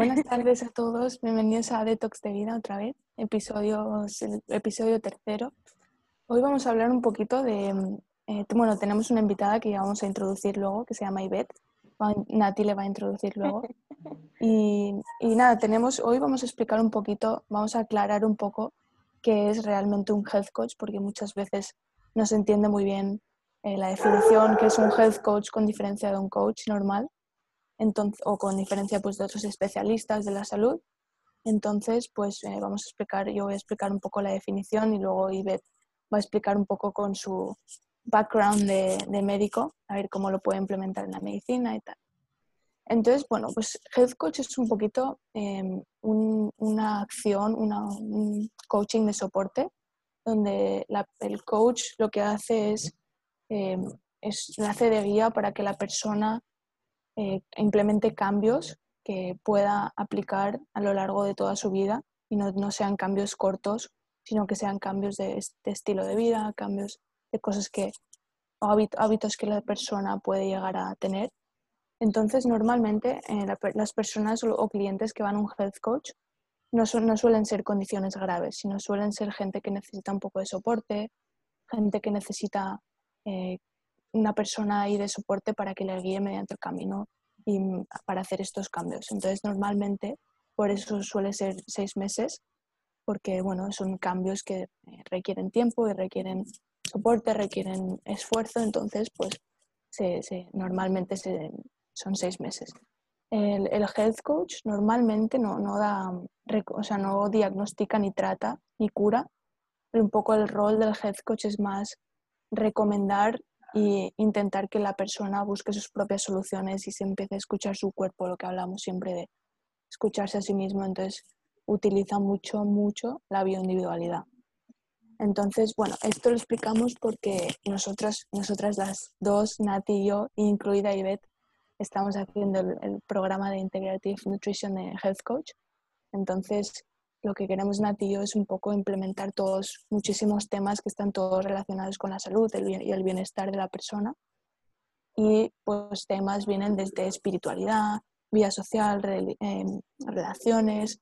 Buenas tardes a todos, bienvenidos a Detox de Vida otra vez, episodio, episodio tercero. Hoy vamos a hablar un poquito de, eh, bueno, tenemos una invitada que ya vamos a introducir luego, que se llama Ivette, Nati le va a introducir luego. Y, y nada, tenemos, hoy vamos a explicar un poquito, vamos a aclarar un poco qué es realmente un health coach, porque muchas veces no se entiende muy bien eh, la definición que es un health coach con diferencia de un coach normal entonces, o con diferencia pues, de otros especialistas de la salud. Entonces, pues eh, vamos a explicar, yo voy a explicar un poco la definición y luego Ivette va a explicar un poco con su background de, de médico, a ver cómo lo puede implementar en la medicina y tal. Entonces, bueno, pues Health Coach es un poquito em, una acción, un coaching de soporte, donde el coach lo que hace es, eh, es, hace de guía para que la persona eh, implemente cambios que pueda aplicar a lo largo de toda su vida y no, no sean cambios cortos, sino que sean cambios de, estilo de vida, cambios de cosas que, o hábitos que la persona puede llegar a tener. Entonces, normalmente eh, las personas o clientes que van a un health coach no, no suelen ser condiciones graves, sino suelen ser gente que necesita un poco de soporte, gente que necesita eh, una persona ahí de soporte para que le guíe mediante el camino y mm, para hacer estos cambios. Entonces, normalmente, por eso suele ser seis meses, porque bueno, son cambios que eh, requieren tiempo y requieren soporte, requieren esfuerzo, entonces, pues se, normalmente se, son seis meses. El, health coach normalmente no, no, da, o sea, no diagnostica ni trata ni cura, un poco el rol del health coach es más recomendar e intentar que la persona busque sus propias soluciones y se empiece a escuchar su cuerpo, lo que hablamos siempre de escucharse a sí mismo. Entonces, utiliza mucho, mucho la bioindividualidad. Entonces, bueno, esto lo explicamos porque nosotras, nosotras las dos, Nati y yo, incluida Ivette, estamos haciendo el, programa de Integrative Nutrition de Health Coach. Entonces, lo que queremos yo es un poco implementar todos, muchísimos temas que están todos relacionados con la salud y el bienestar de la persona. Y pues temas vienen desde espiritualidad, vida social, em, relaciones,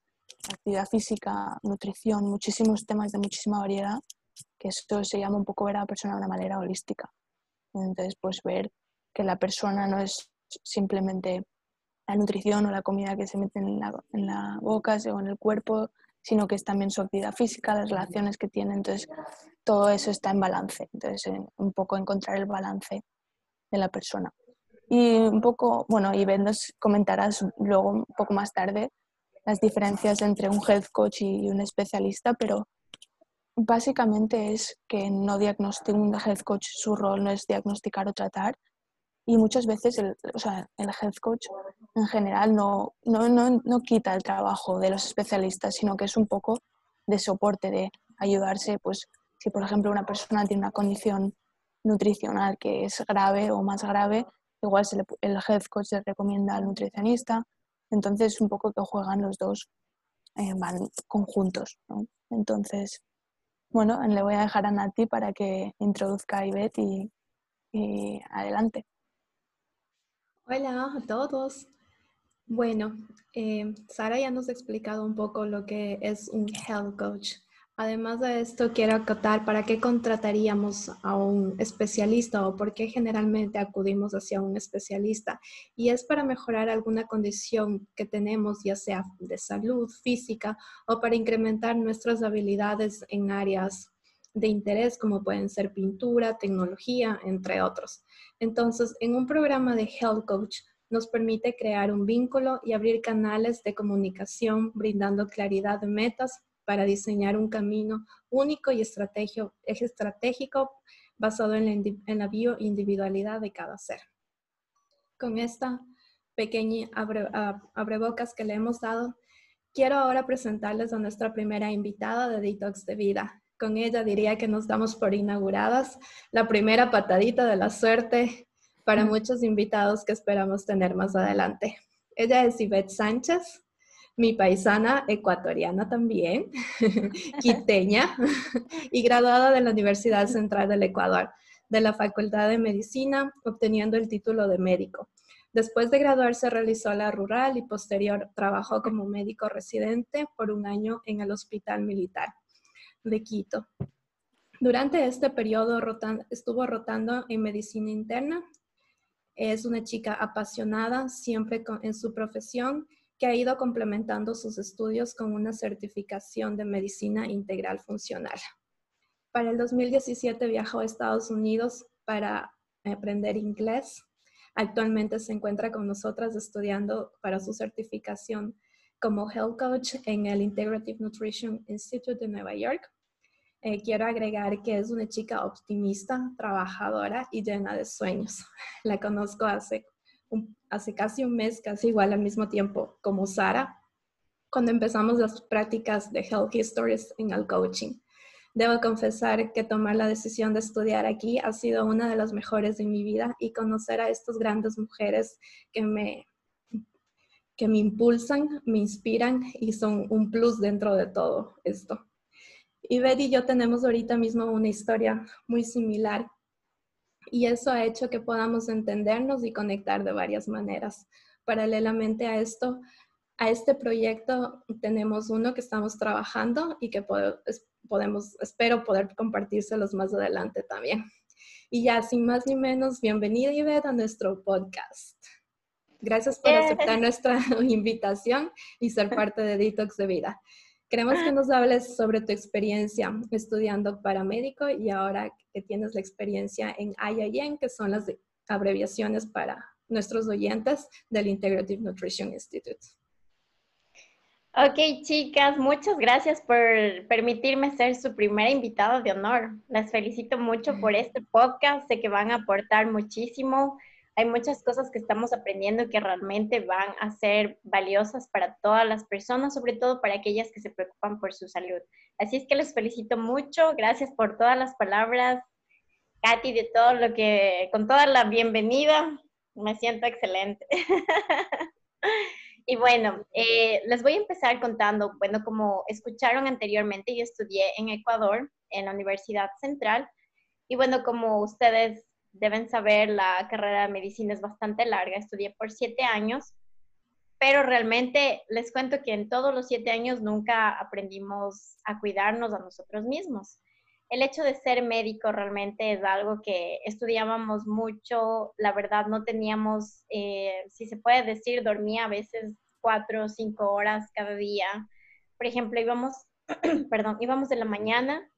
actividad física, nutrición, muchísimos temas de muchísima variedad, que esto se llama un poco ver a la persona de una manera holística. Entonces, pues ver que la persona no es simplemente la nutrición o la comida que se mete en la, en la boca o en el cuerpo, sino que es también su actividad física, las relaciones que tiene. Entonces, todo eso está en balance. Entonces, un poco encontrar el balance de la persona. Y un poco, bueno, y nos comentarás luego un poco más tarde las diferencias entre un health coach y un especialista, pero básicamente es que no diagnostica un health coach, su rol no es diagnosticar o tratar, y muchas veces el, o sea, el health coach en general no, no, no, no, quita el trabajo de los especialistas, sino que es un poco de soporte, de ayudarse, pues si por ejemplo una persona tiene una condición nutricional que es grave o más grave, igual se el health coach le recomienda al nutricionista, entonces un poco que juegan los dos, eh, van conjuntos. Entonces, bueno, le voy a dejar a Nati para que introduzca a Ivette y adelante. Hola a todos. Bueno, eh, Sara ya nos ha explicado un poco lo que es un health coach. Además de esto, quiero acotar para qué contrataríamos a un especialista o por qué generalmente acudimos hacia un especialista. Y es para mejorar alguna condición que tenemos, ya sea de salud física o para incrementar nuestras habilidades en áreas de interés como pueden ser pintura, tecnología, entre otros. Entonces, en un programa de Health Coach nos permite crear un vínculo y abrir canales de comunicación, brindando claridad de metas para diseñar un camino único y estratégico basado en la, en la bioindividualidad de cada ser. Con esta pequeña abrebocas que le hemos dado, quiero ahora presentarles a nuestra primera invitada de Detox de Vida, con ella diría que nos damos por inauguradas la primera patadita de la suerte para muchos invitados que esperamos tener más adelante. Ella es Ivette Sánchez, mi paisana ecuatoriana también, quiteña y graduada de la Universidad Central del Ecuador, de la Facultad de Medicina, obteniendo el título de médico. Después de graduarse realizó la rural y posterior trabajó como médico residente por un año en el Hospital Militar de Quito. Durante este periodo estuvo rotando en medicina interna. Es una chica apasionada siempre en su profesión que ha ido complementando sus estudios con una certificación de medicina integral funcional. Para el 2017 viajó a Estados Unidos para aprender inglés. Actualmente se encuentra con nosotras estudiando para su certificación como Health Coach en el Integrative Nutrition Institute de Nueva York. Eh, quiero agregar que es una chica optimista, trabajadora y llena de sueños. La conozco hace hace casi un mes, casi igual al mismo tiempo como Sara, cuando empezamos las prácticas de Health Histories en el coaching. Debo confesar que tomar la decisión de estudiar aquí ha sido una de las mejores de mi vida y conocer a estas grandes mujeres que me, que me impulsan, me inspiran y son un plus dentro de todo esto. Y Betty y yo tenemos ahorita mismo una historia muy similar y eso ha hecho que podamos entendernos y conectar de varias maneras. Paralelamente a esto, a este proyecto tenemos uno que estamos trabajando y que podemos, espero poder compartírselos más adelante también. Y ya, sin más ni menos, bienvenida Ivette a nuestro podcast. Gracias por aceptar nuestra invitación y ser parte de Detox de Vida. Queremos que nos hables sobre tu experiencia estudiando paramédico y ahora que tienes la experiencia en IIN, que son las abreviaciones para nuestros oyentes del Integrative Nutrition Institute. Ok, chicas, muchas gracias por permitirme ser su primera invitada de honor. Las felicito mucho por este podcast. Sé que van a aportar muchísimo hay muchas cosas que estamos aprendiendo que realmente van a ser valiosas para todas las personas, sobre todo para aquellas que se preocupan por su salud. Así es que les felicito mucho. Gracias por todas las palabras, Katy, de todo lo que, con toda la bienvenida. Me siento excelente. y bueno, eh, les voy a empezar contando, bueno, como escucharon anteriormente, yo estudié en Ecuador, en la Universidad Central. Y bueno, como ustedes deben saber, la carrera de medicina es bastante larga, estudié por siete años, pero realmente les cuento que en todos los siete años nunca aprendimos a cuidarnos a nosotros mismos. El hecho de ser médico realmente es algo que estudiábamos mucho, la verdad no teníamos, eh, si se puede decir, dormía a veces cuatro o cinco horas cada día. Por ejemplo, íbamos, perdón, íbamos de la mañana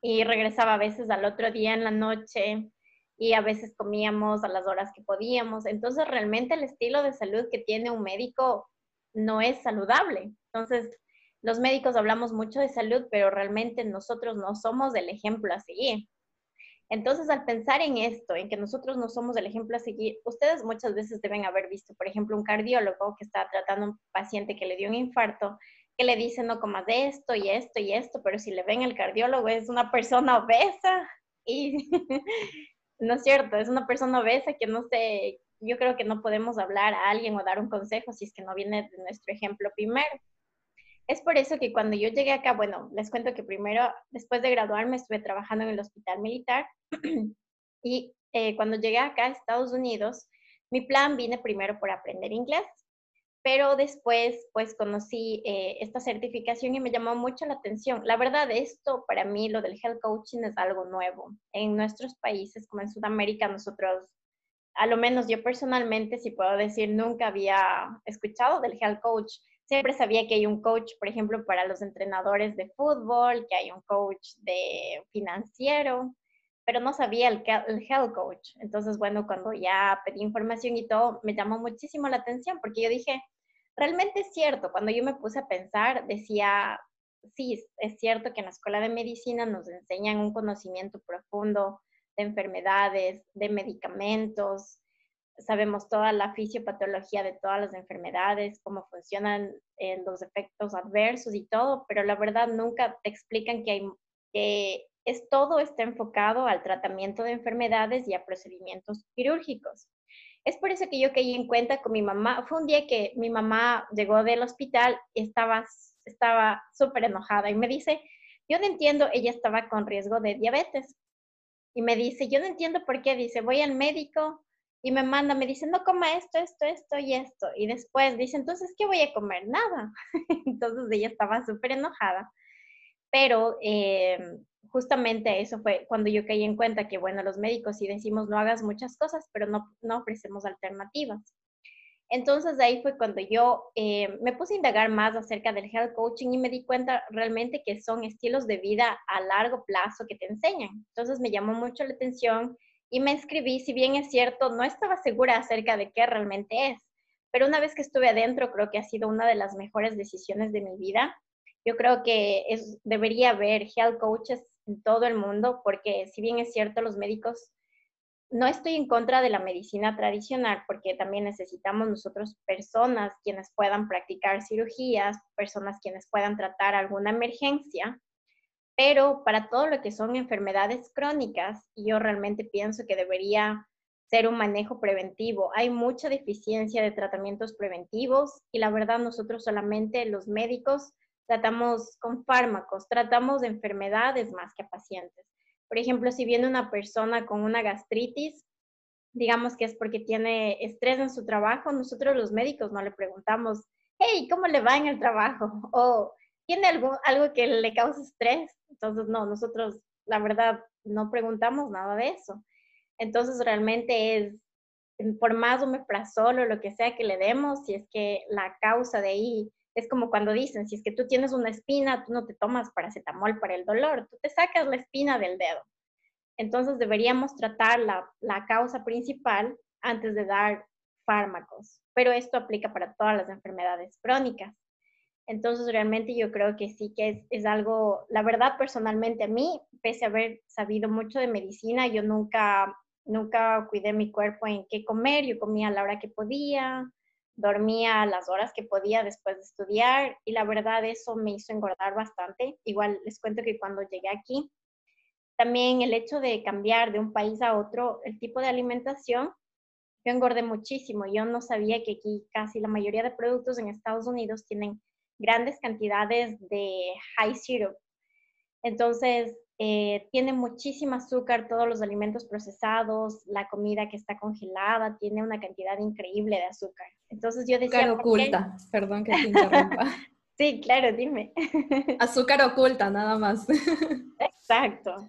y regresaba a veces al otro día en la noche y a veces comíamos a las horas que podíamos. Entonces, realmente el estilo de salud que tiene un médico no es saludable. Entonces, los médicos hablamos mucho de salud, pero realmente nosotros no somos el ejemplo a seguir. Entonces, al pensar en esto, en que nosotros no somos el ejemplo a seguir, ustedes muchas veces deben haber visto, por ejemplo, un cardiólogo que está tratando a un paciente que le dio un infarto, que le dice no comas esto y esto y esto, pero si le ven el cardiólogo es una persona obesa y no es cierto, es una persona obesa que no sé, yo creo que no podemos hablar a alguien o dar un consejo si es que no viene de nuestro ejemplo primero. Es por eso que cuando yo llegué acá, bueno, les cuento que primero, después de graduarme, estuve trabajando en el hospital militar y eh, cuando llegué acá a Estados Unidos, mi plan vine primero por aprender inglés pero después pues conocí eh, esta certificación y me llamó mucho la atención. La verdad, esto para mí, lo del health coaching es algo nuevo. En nuestros países, como en Sudamérica, nosotros, a lo menos yo personalmente, si puedo decir, nunca había escuchado del health coach. Siempre sabía que hay un coach, por ejemplo, para los entrenadores de fútbol, que hay un coach de financiero, pero no sabía el, el health coach. Entonces, bueno, cuando ya pedí información y todo, me llamó muchísimo la atención porque yo dije, realmente es cierto, cuando yo me puse a pensar, decía, sí, es cierto que en la escuela de medicina nos enseñan un conocimiento profundo de enfermedades, de medicamentos, sabemos toda la fisiopatología de todas las enfermedades, cómo funcionan eh, los efectos adversos y todo, pero la verdad nunca te explican que, que es, todo está enfocado al tratamiento de enfermedades y a procedimientos quirúrgicos. Es por eso que yo caí en cuenta con mi mamá. Fue un día que mi mamá llegó del hospital y estaba estaba súper enojada y me dice, yo no entiendo, ella estaba con riesgo de diabetes. Y me dice, yo no entiendo por qué. Dice, voy al médico y me manda, me dice, no coma esto, esto, esto y esto. Y después dice, entonces, ¿qué voy a comer? Nada. entonces ella estaba súper enojada. Pero eh, justamente eso fue cuando yo caí en cuenta que, bueno, los médicos sí decimos no hagas muchas cosas, pero no, no ofrecemos alternativas. Entonces de ahí fue cuando yo eh, me puse a indagar más acerca del health coaching y me di cuenta realmente que son estilos de vida a largo plazo que te enseñan. Entonces me llamó mucho la atención y me inscribí, si bien es cierto, no estaba segura acerca de qué realmente es, pero una vez que estuve adentro creo que ha sido una de las mejores decisiones de mi vida. Yo creo que debería haber health coaches en todo el mundo porque si bien es cierto, los médicos no estoy en contra de la medicina tradicional porque también necesitamos nosotros personas quienes puedan practicar cirugías, personas quienes puedan tratar alguna emergencia, pero para todo lo que son enfermedades crónicas, yo realmente pienso que debería ser un manejo preventivo. Hay mucha deficiencia de tratamientos preventivos y la verdad nosotros solamente los médicos tratamos con fármacos, tratamos de enfermedades más que a pacientes. Por ejemplo, si viene una persona con una gastritis, digamos que es porque tiene estrés en su trabajo, nosotros los médicos no le preguntamos, hey, ¿cómo le va en el trabajo? O ¿tiene algo, algo que le causa estrés? Entonces, no, nosotros, la verdad, no preguntamos nada de eso. Entonces, realmente es, por más omeprazol o lo que sea que le demos, si es que la causa de ahí es como cuando dicen, si es que tú tienes una espina, tú no te tomas paracetamol para el dolor, tú te sacas la espina del dedo. Entonces deberíamos tratar la, la causa principal antes de dar fármacos, pero esto aplica para todas las enfermedades crónicas. Entonces realmente yo creo que sí que es, es algo, la verdad personalmente a mí, pese a haber sabido mucho de medicina, yo nunca, nunca cuidé mi cuerpo en qué comer, yo comía a la hora que podía, dormía las horas que podía después de estudiar y la verdad eso me hizo engordar bastante. Igual les cuento que cuando llegué aquí, también el hecho de cambiar de un país a otro, el tipo de alimentación, yo engordé muchísimo. Yo no sabía que aquí casi la mayoría de productos en Estados Unidos tienen grandes cantidades de high syrup. Entonces, eh, tiene muchísimo azúcar, todos los alimentos procesados, la comida que está congelada, tiene una cantidad increíble de azúcar. Entonces yo decía... Azúcar oculta, perdón que te interrumpa. sí, claro, dime. azúcar oculta, nada más. exacto.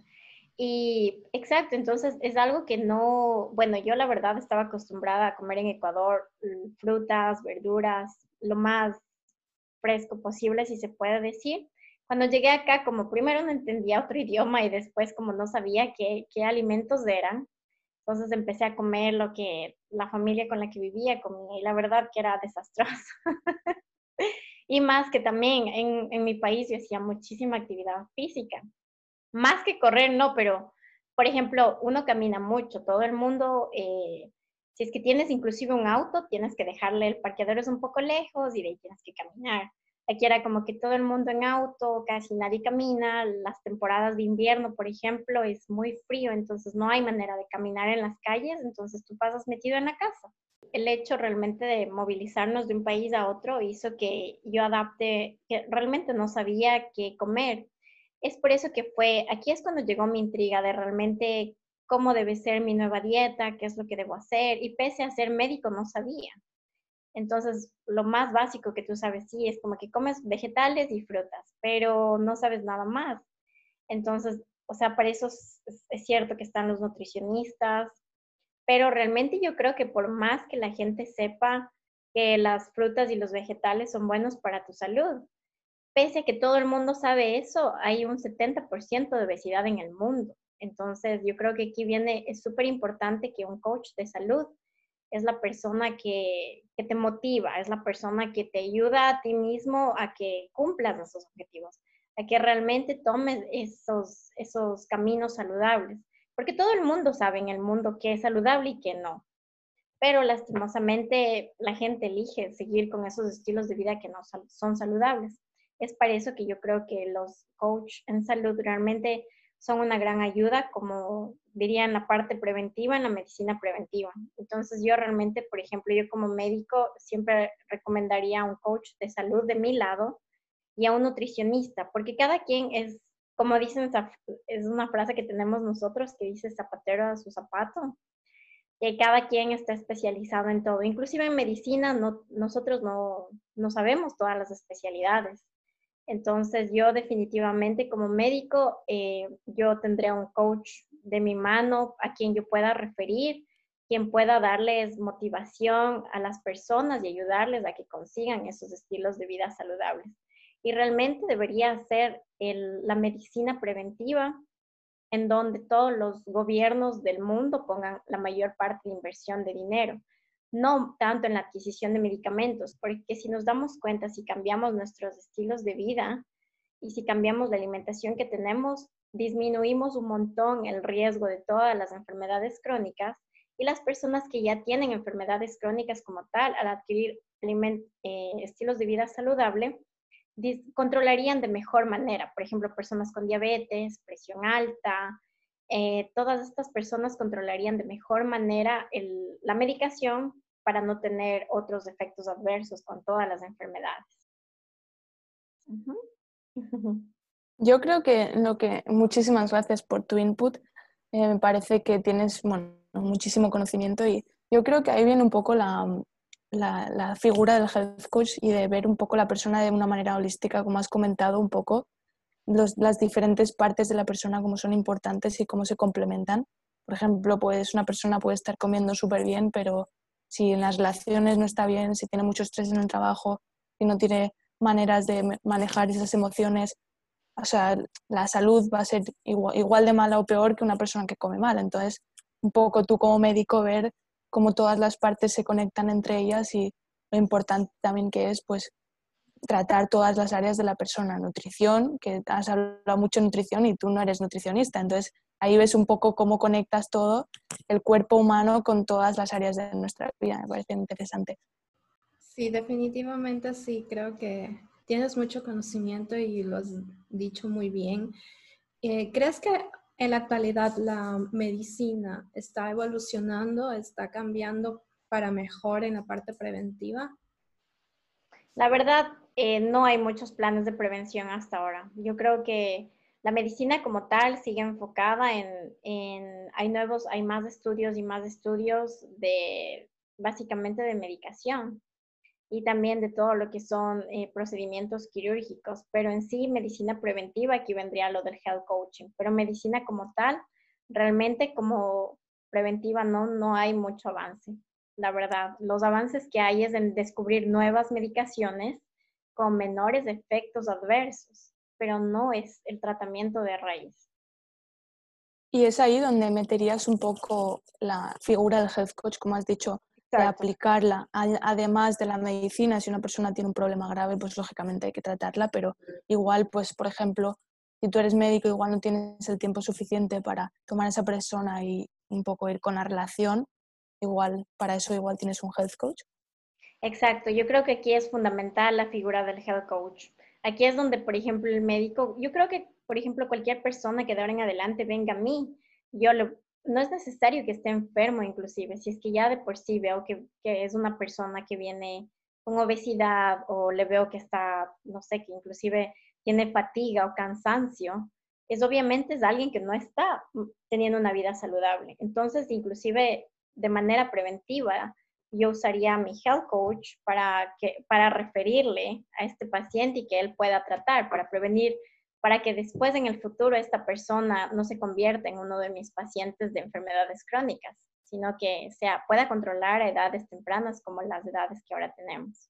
Y exacto, entonces es algo que no, bueno, yo la verdad estaba acostumbrada a comer en Ecuador mm, frutas, verduras, lo más fresco posible, si se puede decir. Cuando llegué acá, como primero no entendía otro idioma y después como no sabía qué, qué alimentos eran, entonces empecé a comer lo que la familia con la que vivía comía y la verdad que era desastroso. y más que también en, en, mi país yo hacía muchísima actividad física. Más que correr, no, pero por ejemplo, uno camina mucho, todo el mundo, eh, si es que tienes inclusive un auto, tienes que dejarle el parqueadero es un poco lejos y de ahí tienes que caminar. Aquí era como que todo el mundo en auto, casi nadie camina. Las temporadas de invierno, por ejemplo, es muy frío, entonces no hay manera de caminar en las calles, entonces tú pasas metido en la casa. El hecho realmente de movilizarnos de un país a otro hizo que yo adapte, que realmente no sabía qué comer. Es por eso que fue, aquí es cuando llegó mi intriga de realmente cómo debe ser mi nueva dieta, qué es lo que debo hacer, y pese a ser médico no sabía. Entonces, lo más básico que tú sabes, sí, es como que comes vegetales y frutas, pero no sabes nada más. Entonces, o sea, para eso es, cierto que están los nutricionistas, pero realmente yo creo que por más que la gente sepa que las frutas y los vegetales son buenos para tu salud, pese a que todo el mundo sabe eso, hay un 70% de obesidad en el mundo. Entonces, yo creo que aquí viene, es súper importante que un coach de salud es la persona que, te motiva, es la persona que te ayuda a ti mismo a que cumplas esos objetivos, a que realmente tomes esos, esos caminos saludables. Porque todo el mundo sabe en el mundo qué es saludable y qué no. Pero lastimosamente la gente elige seguir con esos estilos de vida que no son saludables. Es para eso que yo creo que los coach en salud realmente son una gran ayuda, como diría en la parte preventiva, en la medicina preventiva. Entonces yo realmente, por ejemplo, yo como médico siempre recomendaría a un coach de salud de mi lado y a un nutricionista, porque cada quien es, como dicen, es una frase que tenemos nosotros que dice zapatero a su zapato. que cada quien está especializado en todo. Inclusive en medicina no, nosotros no, no sabemos todas las especialidades. Entonces yo definitivamente como médico, eh, yo tendré un coach de mi mano a quien yo pueda referir, quien pueda darles motivación a las personas y ayudarles a que consigan esos estilos de vida saludables. Y realmente debería ser la medicina preventiva en donde todos los gobiernos del mundo pongan la mayor parte de inversión de dinero, no tanto en la adquisición de medicamentos, porque si nos damos cuenta, si cambiamos nuestros estilos de vida y si cambiamos la alimentación que tenemos, disminuimos un montón el riesgo de todas las enfermedades crónicas y las personas que ya tienen enfermedades crónicas como tal, al adquirir eh, estilos de vida saludable, controlarían de mejor manera. Por ejemplo, personas con diabetes, presión alta, eh, todas estas personas controlarían de mejor manera la medicación para no tener otros efectos adversos con todas las enfermedades. Yo creo que lo que muchísimas gracias por tu input. Eh, me parece que tienes muchísimo conocimiento y yo creo que ahí viene un poco la, la, figura del health coach y de ver un poco la persona de una manera holística, como has comentado un poco, las diferentes partes de la persona, cómo son importantes y cómo se complementan. Por ejemplo, pues una persona puede estar comiendo súper bien, pero si en las relaciones no está bien, si tiene mucho estrés en el trabajo, y no tiene maneras de manejar esas emociones, o sea, la salud va a ser igual, igual de mala o peor que una persona que come mal. Entonces, un poco tú como médico ver cómo todas las partes se conectan entre ellas y lo importante también que es pues tratar todas las áreas de la persona. Nutrición, que has hablado mucho de nutrición y tú no eres nutricionista, entonces ahí ves un poco cómo conectas todo el cuerpo humano con todas las áreas de nuestra vida. Me parece interesante. Sí, definitivamente sí, creo que tienes mucho conocimiento y lo has dicho muy bien. Eh, ¿Crees que en la actualidad la medicina está evolucionando, está cambiando para mejor en la parte preventiva? La verdad, eh, no hay muchos planes de prevención hasta ahora. Yo creo que la medicina como tal sigue enfocada en, hay nuevos, hay más estudios y más estudios de básicamente de medicación y también de todo lo que son eh, procedimientos quirúrgicos, pero en sí medicina preventiva, aquí vendría lo del health coaching, pero medicina como tal, realmente como preventiva no, no hay mucho avance, la verdad. Los avances que hay es en descubrir nuevas medicaciones con menores efectos adversos, pero no es el tratamiento de raíz. Y es ahí donde meterías un poco la figura del health coach, como has dicho, de aplicarla. Además de la medicina, si una persona tiene un problema grave, pues lógicamente hay que tratarla, pero igual, pues por ejemplo, si tú eres médico, igual no tienes el tiempo suficiente para tomar a esa persona y un poco ir con la relación, igual para eso igual tienes un health coach. Exacto, yo creo que aquí es fundamental la figura del health coach. Aquí es donde, por ejemplo, el médico, yo creo que, por ejemplo, cualquier persona que de ahora en adelante venga a mí, yo no es necesario que esté enfermo inclusive, si es que ya de por sí veo que, es una persona que viene con obesidad o le veo que está, no sé, que inclusive tiene fatiga o cansancio, es obviamente es alguien que no está teniendo una vida saludable. Entonces, inclusive de manera preventiva, yo usaría mi health coach para, que, para referirle a este paciente y que él pueda tratar, para prevenir para que después en el futuro esta persona no se convierta en uno de mis pacientes de enfermedades crónicas, sino que sea, pueda controlar a edades tempranas como las edades que ahora tenemos.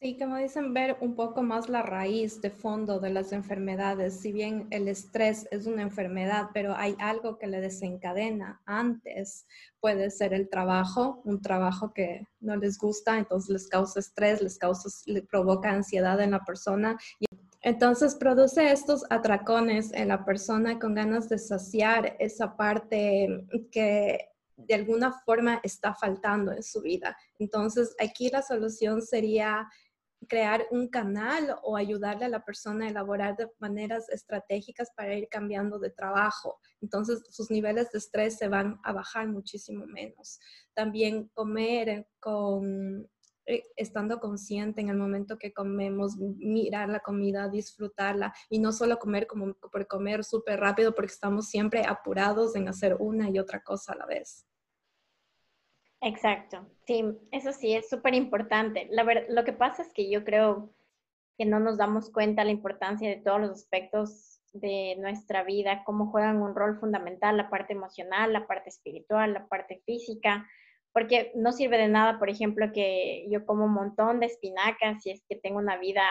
Sí, como dicen, ver un poco más la raíz de fondo de las enfermedades. Si bien el estrés es una enfermedad, pero hay algo que le desencadena antes. Puede ser el trabajo, un trabajo que no les gusta, entonces les causa estrés, les causa, provoca ansiedad en la persona. Y entonces produce estos atracones en la persona con ganas de saciar esa parte que de alguna forma está faltando en su vida. Entonces aquí la solución sería crear un canal o ayudarle a la persona a elaborar de maneras estratégicas para ir cambiando de trabajo. Entonces sus niveles de estrés se van a bajar muchísimo menos. También comer con eh, estando consciente en el momento que comemos, mirar la comida, disfrutarla y no solo comer como por comer súper rápido porque estamos siempre apurados en hacer una y otra cosa a la vez. Exacto, sí, eso sí es súper importante. Lo que pasa es que yo creo que no nos damos cuenta la importancia de todos los aspectos de nuestra vida, cómo juegan un rol fundamental la parte emocional, la parte espiritual, la parte física, porque no sirve de nada, por ejemplo, que yo como un montón de espinacas si es que tengo una vida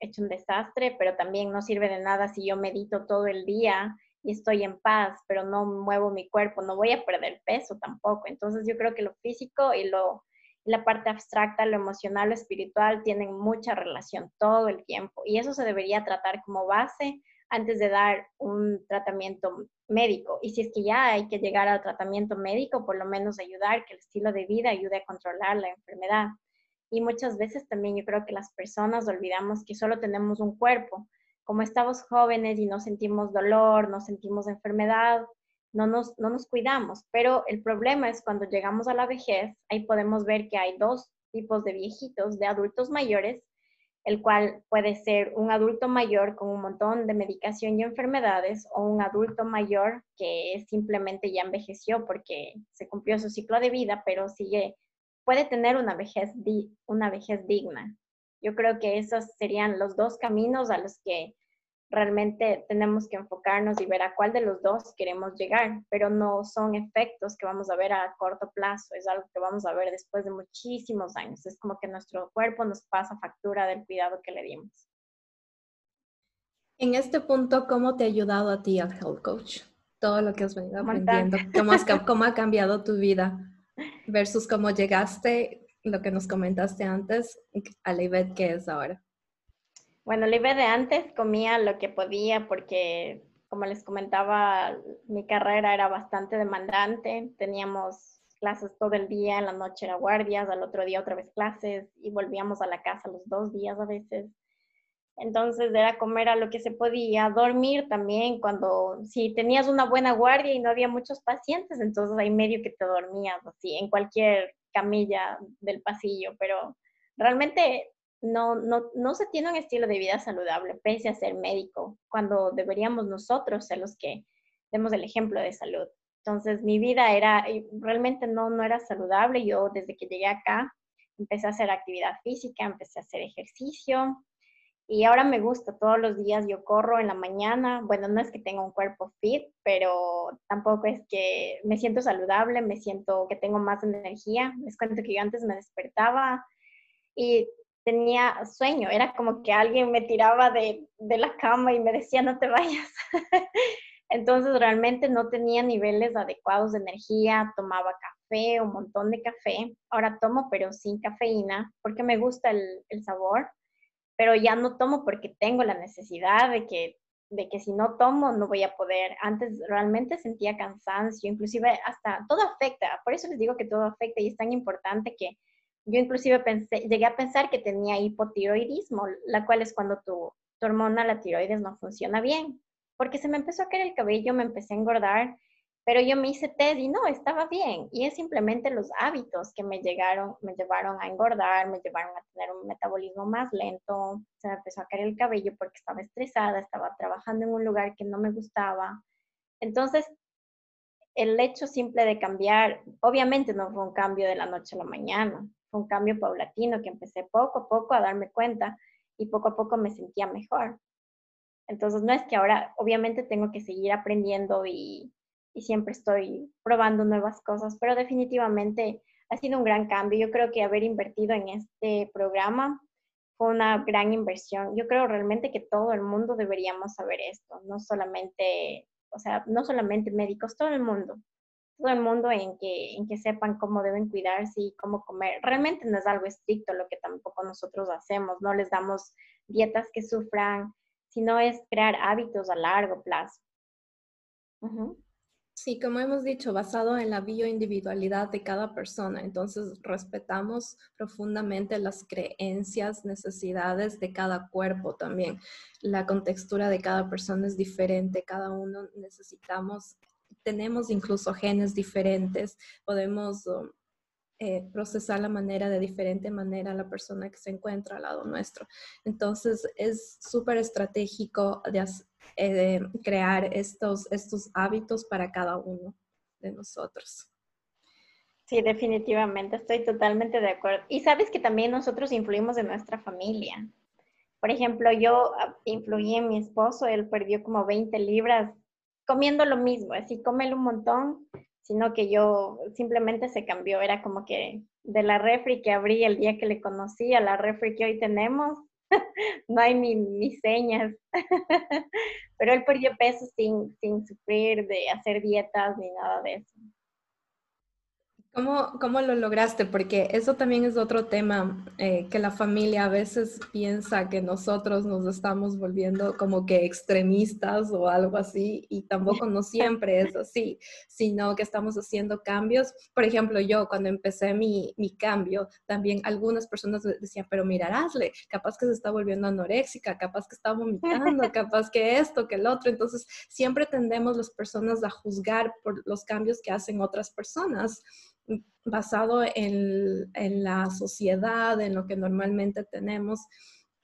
hecha un desastre, pero también no sirve de nada si yo medito todo el día y estoy en paz, pero no muevo mi cuerpo, no voy a perder peso tampoco. Entonces yo creo que lo físico y lo la parte abstracta, lo emocional, lo espiritual tienen mucha relación todo el tiempo y eso se debería tratar como base antes de dar un tratamiento médico. Y si es que ya hay que llegar al tratamiento médico, por lo menos ayudar que el estilo de vida ayude a controlar la enfermedad. Y muchas veces también yo creo que las personas olvidamos que solo tenemos un cuerpo como estamos jóvenes y no sentimos dolor, no sentimos enfermedad, no nos, no nos cuidamos. Pero el problema es cuando llegamos a la vejez, ahí podemos ver que hay dos tipos de viejitos, de adultos mayores, el cual puede ser un adulto mayor con un montón de medicación y enfermedades o un adulto mayor que simplemente ya envejeció porque se cumplió su ciclo de vida, pero sigue, puede tener una vejez, una vejez digna. Yo creo que esos serían los dos caminos a los que realmente tenemos que enfocarnos y ver a cuál de los dos queremos llegar, pero no son efectos que vamos a ver a corto plazo, es algo que vamos a ver después de muchísimos años. Es como que nuestro cuerpo nos pasa factura del cuidado que le dimos. En este punto, ¿cómo te ha ayudado a ti el Health Coach? Todo lo que has venido aprendiendo, ¿cómo, cómo ha cambiado tu vida versus cómo llegaste lo que nos comentaste antes a la es ahora? Bueno, la de antes comía lo que podía porque, como les comentaba, mi carrera era bastante demandante. Teníamos clases todo el día, en la noche era guardias, al otro día otra vez clases y volvíamos a la casa los dos días a veces. Entonces era comer a lo que se podía, dormir también cuando, si tenías una buena guardia y no había muchos pacientes, entonces hay medio que te dormías así en cualquier camilla del pasillo, pero realmente no, no, no se tiene un estilo de vida saludable, pese a ser médico, cuando deberíamos nosotros ser los que demos el ejemplo de salud. Entonces, mi vida era, realmente no, no era saludable. Yo desde que llegué acá empecé a hacer actividad física, empecé a hacer ejercicio, y ahora me gusta, todos los días yo corro en la mañana. Bueno, no es que tenga un cuerpo fit, pero tampoco es que me siento saludable, me siento que tengo más energía. Les cuento que yo antes me despertaba y tenía sueño, era como que alguien me tiraba de, de la cama y me decía no te vayas. Entonces realmente no tenía niveles adecuados de energía, tomaba café, un montón de café. Ahora tomo, pero sin cafeína, porque me gusta el, el sabor pero ya no tomo porque tengo la necesidad de que, de que si no tomo no voy a poder. Antes realmente sentía cansancio, inclusive hasta todo afecta, por eso les digo que todo afecta y es tan importante que yo inclusive pensé, llegué a pensar que tenía hipotiroidismo, la cual es cuando tu, tu hormona, la tiroides, no funciona bien, porque se me empezó a caer el cabello, me empecé a engordar pero yo me hice test y no, estaba bien. Y es simplemente los hábitos que me llegaron, me llevaron a engordar, me llevaron a tener un metabolismo más lento, se me empezó a caer el cabello porque estaba estresada, estaba trabajando en un lugar que no me gustaba. Entonces, el hecho simple de cambiar, obviamente no fue un cambio de la noche a la mañana, fue un cambio paulatino que empecé poco a poco a darme cuenta y poco a poco me sentía mejor. Entonces, no es que ahora, obviamente tengo que seguir aprendiendo y y siempre estoy probando nuevas cosas, pero definitivamente ha sido un gran cambio. Yo creo que haber invertido en este programa fue una gran inversión. Yo creo realmente que todo el mundo deberíamos saber esto, no solamente, o sea, no solamente médicos, todo el mundo. Todo el mundo en que, en que sepan cómo deben cuidarse y cómo comer. Realmente no es algo estricto lo que tampoco nosotros hacemos, no les damos dietas que sufran, sino es crear hábitos a largo plazo. Sí, como hemos dicho, basado en la bioindividualidad de cada persona. Entonces, respetamos profundamente las creencias, necesidades de cada cuerpo también. La contextura de cada persona es diferente, cada uno necesitamos, tenemos incluso genes diferentes, podemos um, eh, procesar la manera de diferente manera la persona que se encuentra al lado nuestro. Entonces, es súper estratégico de, eh, crear estos, estos hábitos para cada uno de nosotros. Sí, definitivamente, estoy totalmente de acuerdo. Y sabes que también nosotros influimos en nuestra familia. Por ejemplo, yo ah, influí en mi esposo, él perdió como 20 libras comiendo lo mismo, así cómelo un montón, sino que yo simplemente se cambió, era como que de la refri que abrí el día que le conocí a la refri que hoy tenemos, no hay ni, señas. Pero él perdió peso sin, sin sufrir de hacer dietas ni nada de eso. ¿Cómo, ¿Cómo, lo lograste? Porque eso también es otro tema eh, que la familia a veces piensa que nosotros nos estamos volviendo como que extremistas o algo así y tampoco no siempre es así, sino que estamos haciendo cambios. Por ejemplo, yo cuando empecé mi, mi cambio, también algunas personas decían, pero mirarásle, capaz que se está volviendo anoréxica, capaz que está vomitando, capaz que esto, que el otro. Entonces, siempre tendemos las personas a juzgar por los cambios que hacen otras personas basado en, la sociedad, en lo que normalmente tenemos.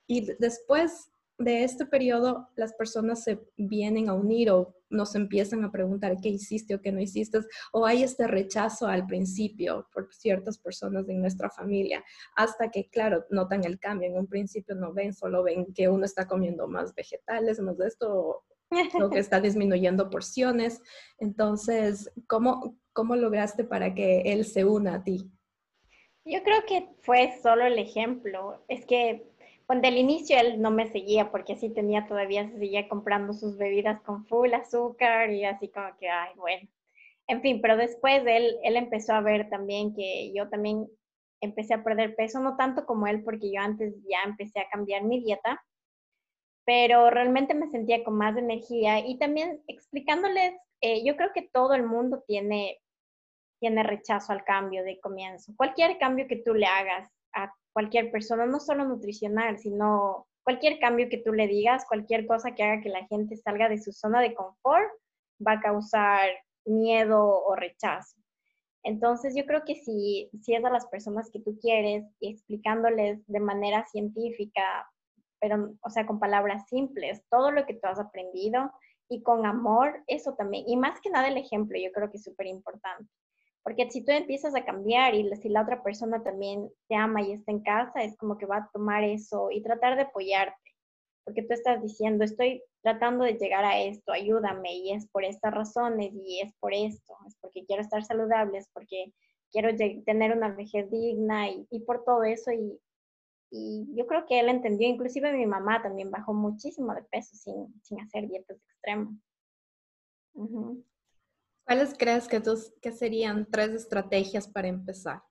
Y después de este periodo, las personas se vienen a unir o nos empiezan a preguntar qué hiciste o qué no hiciste, o hay este rechazo al principio por ciertas personas de nuestra familia, hasta que, claro, notan el cambio. En un principio no ven, solo ven que uno está comiendo más vegetales, más de esto, o que está disminuyendo porciones. Entonces, ¿cómo, ¿Cómo lograste para que él se una a ti? Yo creo que fue solo el ejemplo. Es que cuando al inicio él no me seguía porque así tenía todavía, se seguía comprando sus bebidas con full azúcar y así como que, ay, bueno. En fin, pero después él, él empezó a ver también que yo también empecé a perder peso, no tanto como él porque yo antes ya empecé a cambiar mi dieta, pero realmente me sentía con más energía y también explicándoles, eh, yo creo que todo el mundo tiene tiene rechazo al cambio de comienzo. Cualquier cambio que tú le hagas a cualquier persona, no solo nutricional, sino cualquier cambio que tú le digas, cualquier cosa que haga que la gente salga de su zona de confort, va a causar miedo o rechazo. Entonces yo creo que si, si es a las personas que tú quieres y explicándoles de manera científica, pero, o sea, con palabras simples, todo lo que tú has aprendido y con amor, eso también. Y más que nada el ejemplo, yo creo que es súper importante. Porque si tú empiezas a cambiar y si la otra persona también te ama y está en casa, es como que va a tomar eso y tratar de apoyarte. Porque tú estás diciendo, estoy tratando de llegar a esto, ayúdame y es por estas razones y es por esto, es porque quiero estar saludable, es porque quiero tener una vejez digna y, por todo eso. Y, yo creo que él entendió, inclusive mi mamá también bajó muchísimo de peso sin, sin hacer dietas extremas. ¿Cuáles crees que, tus, que serían tres estrategias para empezar?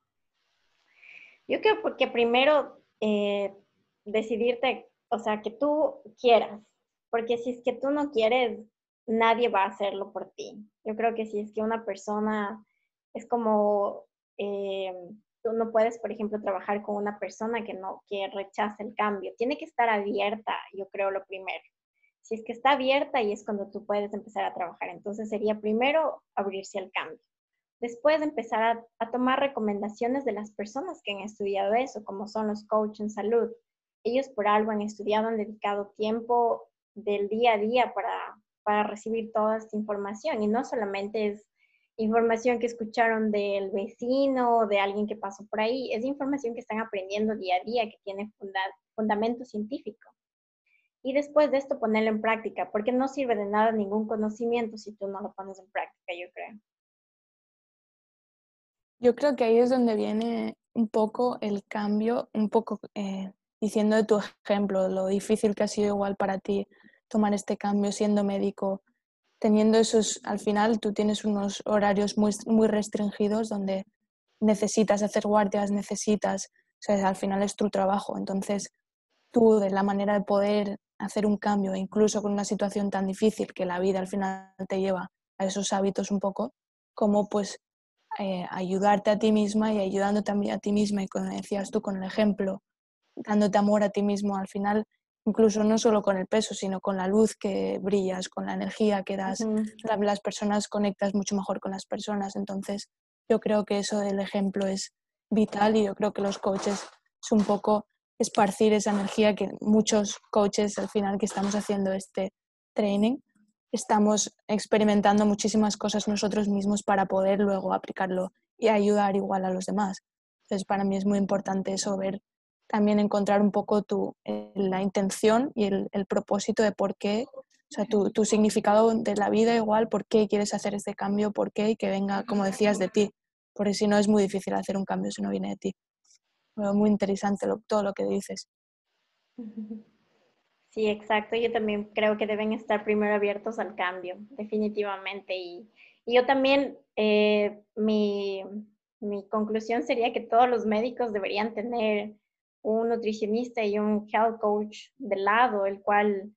Yo creo porque primero eh, decidirte, o sea, que tú quieras, porque si es que tú no quieres, nadie va a hacerlo por ti. Yo creo que si es que una persona es como, eh, tú no puedes, por ejemplo, trabajar con una persona que no, que rechace el cambio. Tiene que estar abierta, yo creo, lo primero si es que está abierta y es cuando tú puedes empezar a trabajar. Entonces sería primero abrirse al cambio. Después empezar a, tomar recomendaciones de las personas que han estudiado eso, como son los coaches en salud. Ellos por algo han estudiado, han dedicado tiempo del día a día para, para recibir toda esta información. Y no solamente es información que escucharon del vecino de alguien que pasó por ahí, es información que están aprendiendo día a día, que tiene fundamento científico y después de esto ponerlo en práctica, porque no sirve de nada ningún conocimiento si tú no lo pones en práctica, yo creo. Yo creo que ahí es donde viene un poco el cambio, un poco eh, diciendo de tu ejemplo, lo difícil que ha sido igual para ti tomar este cambio siendo médico, teniendo esos, al final tú tienes unos horarios muy, muy restringidos donde necesitas hacer guardias, necesitas, o sea, al final es tu trabajo, entonces tú de la manera de poder hacer un cambio, incluso con una situación tan difícil que la vida al final te lleva a esos hábitos un poco, como pues eh, ayudarte a ti misma y ayudando también a ti misma, y como decías tú, con el ejemplo, dándote amor a ti mismo al final, incluso no solo con el peso, sino con la luz que brillas, con la energía que das, las personas conectas mucho mejor con las personas, entonces yo creo que eso del ejemplo es vital y yo creo que los coaches es un poco esparcir esa energía que muchos coaches al final que estamos haciendo este training estamos experimentando muchísimas cosas nosotros mismos para poder luego aplicarlo y ayudar igual a los demás. Entonces, para mí es muy importante eso, ver también encontrar un poco tu, la intención y el, el, propósito de por qué, o sea, tu, tu, significado de la vida igual, por qué quieres hacer este cambio, por qué y que venga, como decías, de ti. Porque si no es muy difícil hacer un cambio si no viene de ti. Muy interesante lo, todo lo que dices. Sí, exacto. Yo también creo que deben estar primero abiertos al cambio, definitivamente. Y, y yo también, eh, mi, mi conclusión sería que todos los médicos deberían tener un nutricionista y un health coach de lado, el cual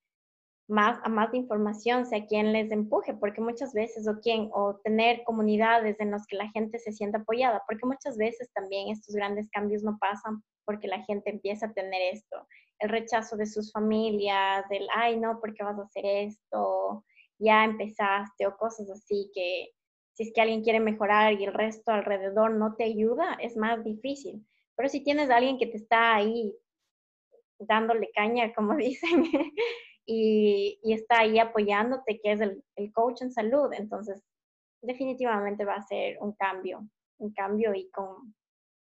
más a más información sea quien les empuje, porque muchas veces o quien o tener comunidades en las que la gente se sienta apoyada, porque muchas veces también estos grandes cambios no pasan porque la gente empieza a tener esto, el rechazo de sus familias, del ay no, ¿por qué vas a hacer esto? Ya empezaste o cosas así que si es que alguien quiere mejorar y el resto alrededor no te ayuda, es más difícil. Pero si tienes a alguien que te está ahí dándole caña, como dicen, y, está ahí apoyándote, que es el, coach en salud, entonces definitivamente va a ser un cambio, un cambio y con,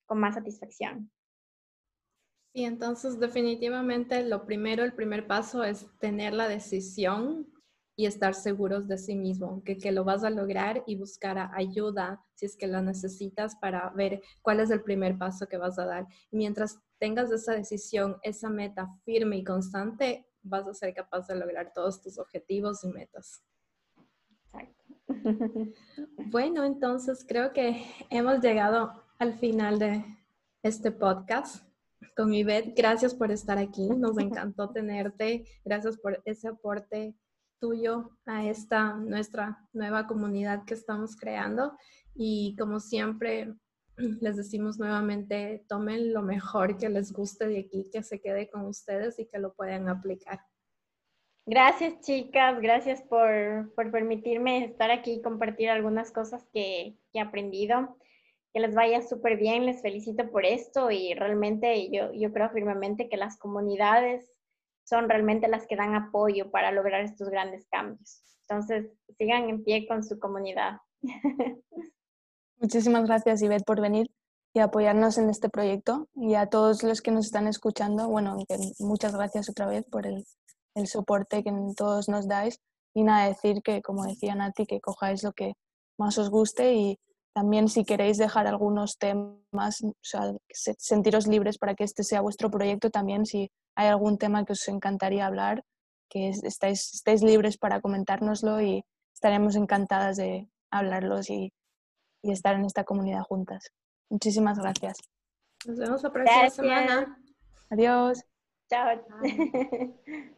con más satisfacción. Sí, entonces definitivamente lo primero, el primer paso es tener la decisión y estar seguros de sí mismo, que, que lo vas a lograr y buscar ayuda si es que la necesitas para ver cuál es el primer paso que vas a dar. mientras tengas esa decisión, esa meta firme y constante, vas a ser capaz de lograr todos tus objetivos y metas. Bueno, entonces creo que hemos llegado al final de este podcast con Ivette. Gracias por estar aquí, nos encantó tenerte. Gracias por ese aporte tuyo a esta nuestra nueva comunidad que estamos creando. Y como siempre, les decimos nuevamente, tomen lo mejor que les guste de aquí, que se quede con ustedes y que lo puedan aplicar. Gracias, chicas. Gracias por, por permitirme estar aquí y compartir algunas cosas que, que he aprendido. Que les vaya súper bien. Les felicito por esto y realmente yo, yo creo firmemente que las comunidades son realmente las que dan apoyo para lograr estos grandes cambios. Entonces, sigan en pie con su comunidad. Muchísimas gracias, Ivette, por venir y apoyarnos en este proyecto. Y a todos los que nos están escuchando, bueno, muchas gracias otra vez por el, el soporte que todos nos dais. Y nada, decir que, como decía Nati, que cojáis lo que más os guste y también si queréis dejar algunos temas, o sea, sentiros libres para que este sea vuestro proyecto, también si hay algún tema que os encantaría hablar, que estáis, estéis libres para comentárnoslo y estaremos encantadas de hablarlos y, y estar en esta comunidad juntas. Muchísimas gracias. Nos vemos la próxima semana. Adiós. Chao.